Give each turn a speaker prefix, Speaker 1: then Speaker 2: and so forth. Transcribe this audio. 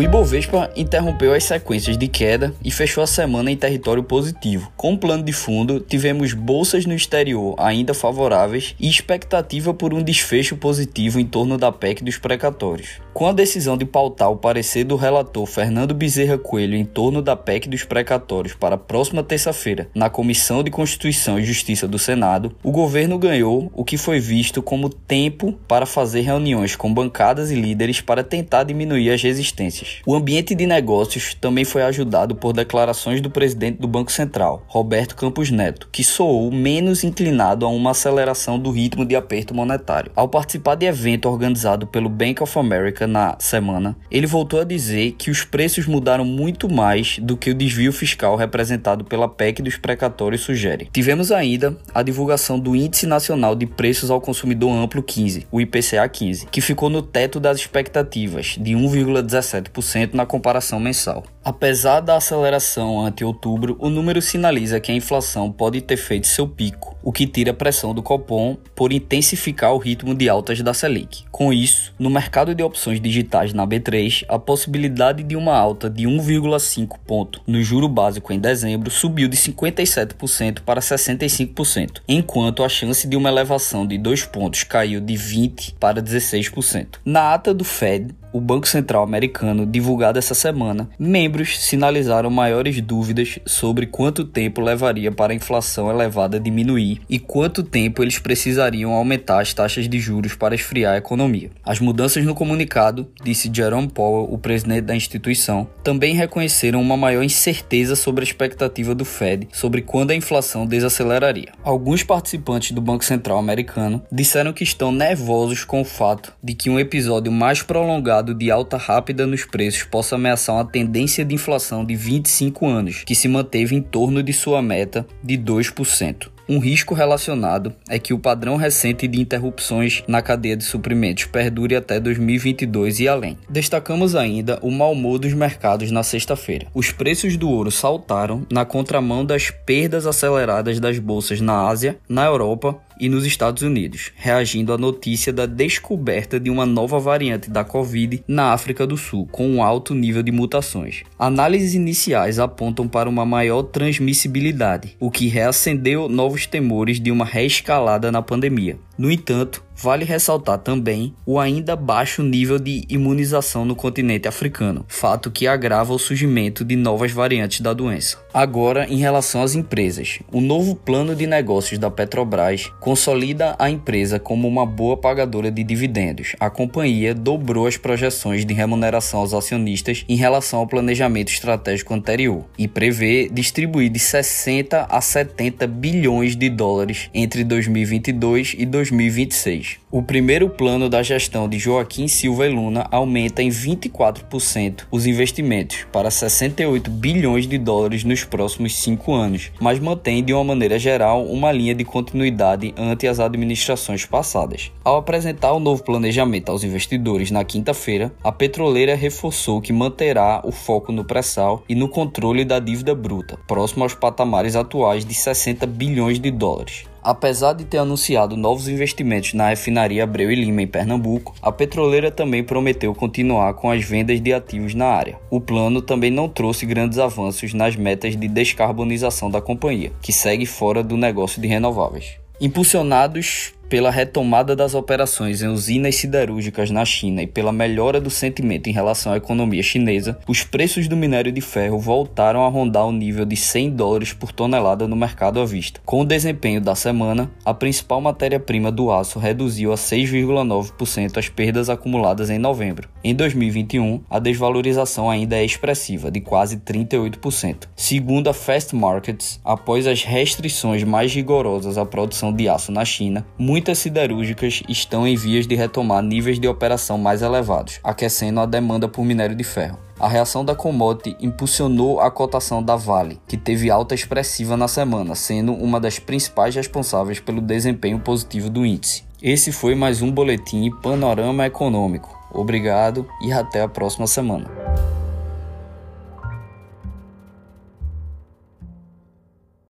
Speaker 1: O Ibovespa interrompeu as sequências de queda e fechou a semana em território positivo. Com o plano de fundo, tivemos bolsas no exterior ainda favoráveis e expectativa por um desfecho positivo em torno da PEC dos precatórios. Com a decisão de pautar o parecer do relator Fernando Bezerra Coelho em torno da PEC dos precatórios para a próxima terça-feira na Comissão de Constituição e Justiça do Senado, o governo ganhou o que foi visto como tempo para fazer reuniões com bancadas e líderes para tentar diminuir as resistências. O ambiente de negócios também foi ajudado por declarações do presidente do Banco Central, Roberto Campos Neto, que soou menos inclinado a uma aceleração do ritmo de aperto monetário. Ao participar de evento organizado pelo Bank of America na semana, ele voltou a dizer que os preços mudaram muito mais do que o desvio fiscal representado pela PEC dos precatórios sugere. Tivemos ainda a divulgação do Índice Nacional de Preços ao Consumidor Amplo 15, o IPCA 15, que ficou no teto das expectativas de 1,17% na comparação mensal. Apesar da aceleração ante outubro, o número sinaliza que a inflação pode ter feito seu pico, o que tira a pressão do Copom por intensificar o ritmo de altas da Selic. Com isso, no mercado de opções digitais na B3, a possibilidade de uma alta de 1,5 ponto no juro básico em dezembro subiu de 57% para 65%, enquanto a chance de uma elevação de 2 pontos caiu de 20 para 16%. Na ata do Fed, o Banco Central americano, divulgado essa semana, membros sinalizaram maiores dúvidas sobre quanto tempo levaria para a inflação elevada diminuir e quanto tempo eles precisariam aumentar as taxas de juros para esfriar a economia. As mudanças no comunicado, disse Jerome Powell, o presidente da instituição, também reconheceram uma maior incerteza sobre a expectativa do Fed sobre quando a inflação desaceleraria. Alguns participantes do Banco Central americano disseram que estão nervosos com o fato de que um episódio mais prolongado de alta rápida nos preços possa ameaçar uma tendência de inflação de 25 anos, que se manteve em torno de sua meta de 2%. Um risco relacionado é que o padrão recente de interrupções na cadeia de suprimentos perdure até 2022 e além. Destacamos ainda o mau humor dos mercados na sexta-feira. Os preços do ouro saltaram na contramão das perdas aceleradas das bolsas na Ásia, na Europa e nos Estados Unidos, reagindo à notícia da descoberta de uma nova variante da Covid na África do Sul, com um alto nível de mutações. Análises iniciais apontam para uma maior transmissibilidade, o que reacendeu novos temores de uma reescalada na pandemia. No entanto, Vale ressaltar também o ainda baixo nível de imunização no continente africano, fato que agrava o surgimento de novas variantes da doença. Agora, em relação às empresas, o novo plano de negócios da Petrobras consolida a empresa como uma boa pagadora de dividendos. A companhia dobrou as projeções de remuneração aos acionistas em relação ao planejamento estratégico anterior e prevê distribuir de 60 a 70 bilhões de dólares entre 2022 e 2026. O primeiro plano da gestão de Joaquim Silva e Luna aumenta em 24% os investimentos para 68 bilhões de dólares nos próximos cinco anos, mas mantém de uma maneira geral uma linha de continuidade ante as administrações passadas. Ao apresentar o novo planejamento aos investidores na quinta-feira, a petroleira reforçou que manterá o foco no pré-sal e no controle da dívida bruta, próximo aos patamares atuais de 60 bilhões de dólares. Apesar de ter anunciado novos investimentos na refinaria Abreu e Lima em Pernambuco, a petroleira também prometeu continuar com as vendas de ativos na área. O plano também não trouxe grandes avanços nas metas de descarbonização da companhia, que segue fora do negócio de renováveis. Impulsionados pela retomada das operações em usinas siderúrgicas na China e pela melhora do sentimento em relação à economia chinesa, os preços do minério de ferro voltaram a rondar o nível de 100 dólares por tonelada no mercado à vista. Com o desempenho da semana, a principal matéria-prima do aço reduziu a 6,9% as perdas acumuladas em novembro. Em 2021, a desvalorização ainda é expressiva, de quase 38%. Segundo a Fast Markets, após as restrições mais rigorosas à produção de aço na China, muitas siderúrgicas estão em vias de retomar níveis de operação mais elevados, aquecendo a demanda por minério de ferro. A reação da commodity impulsionou a cotação da Vale, que teve alta expressiva na semana, sendo uma das principais responsáveis pelo desempenho positivo do índice. Esse foi mais um boletim Panorama Econômico. Obrigado e até a próxima semana.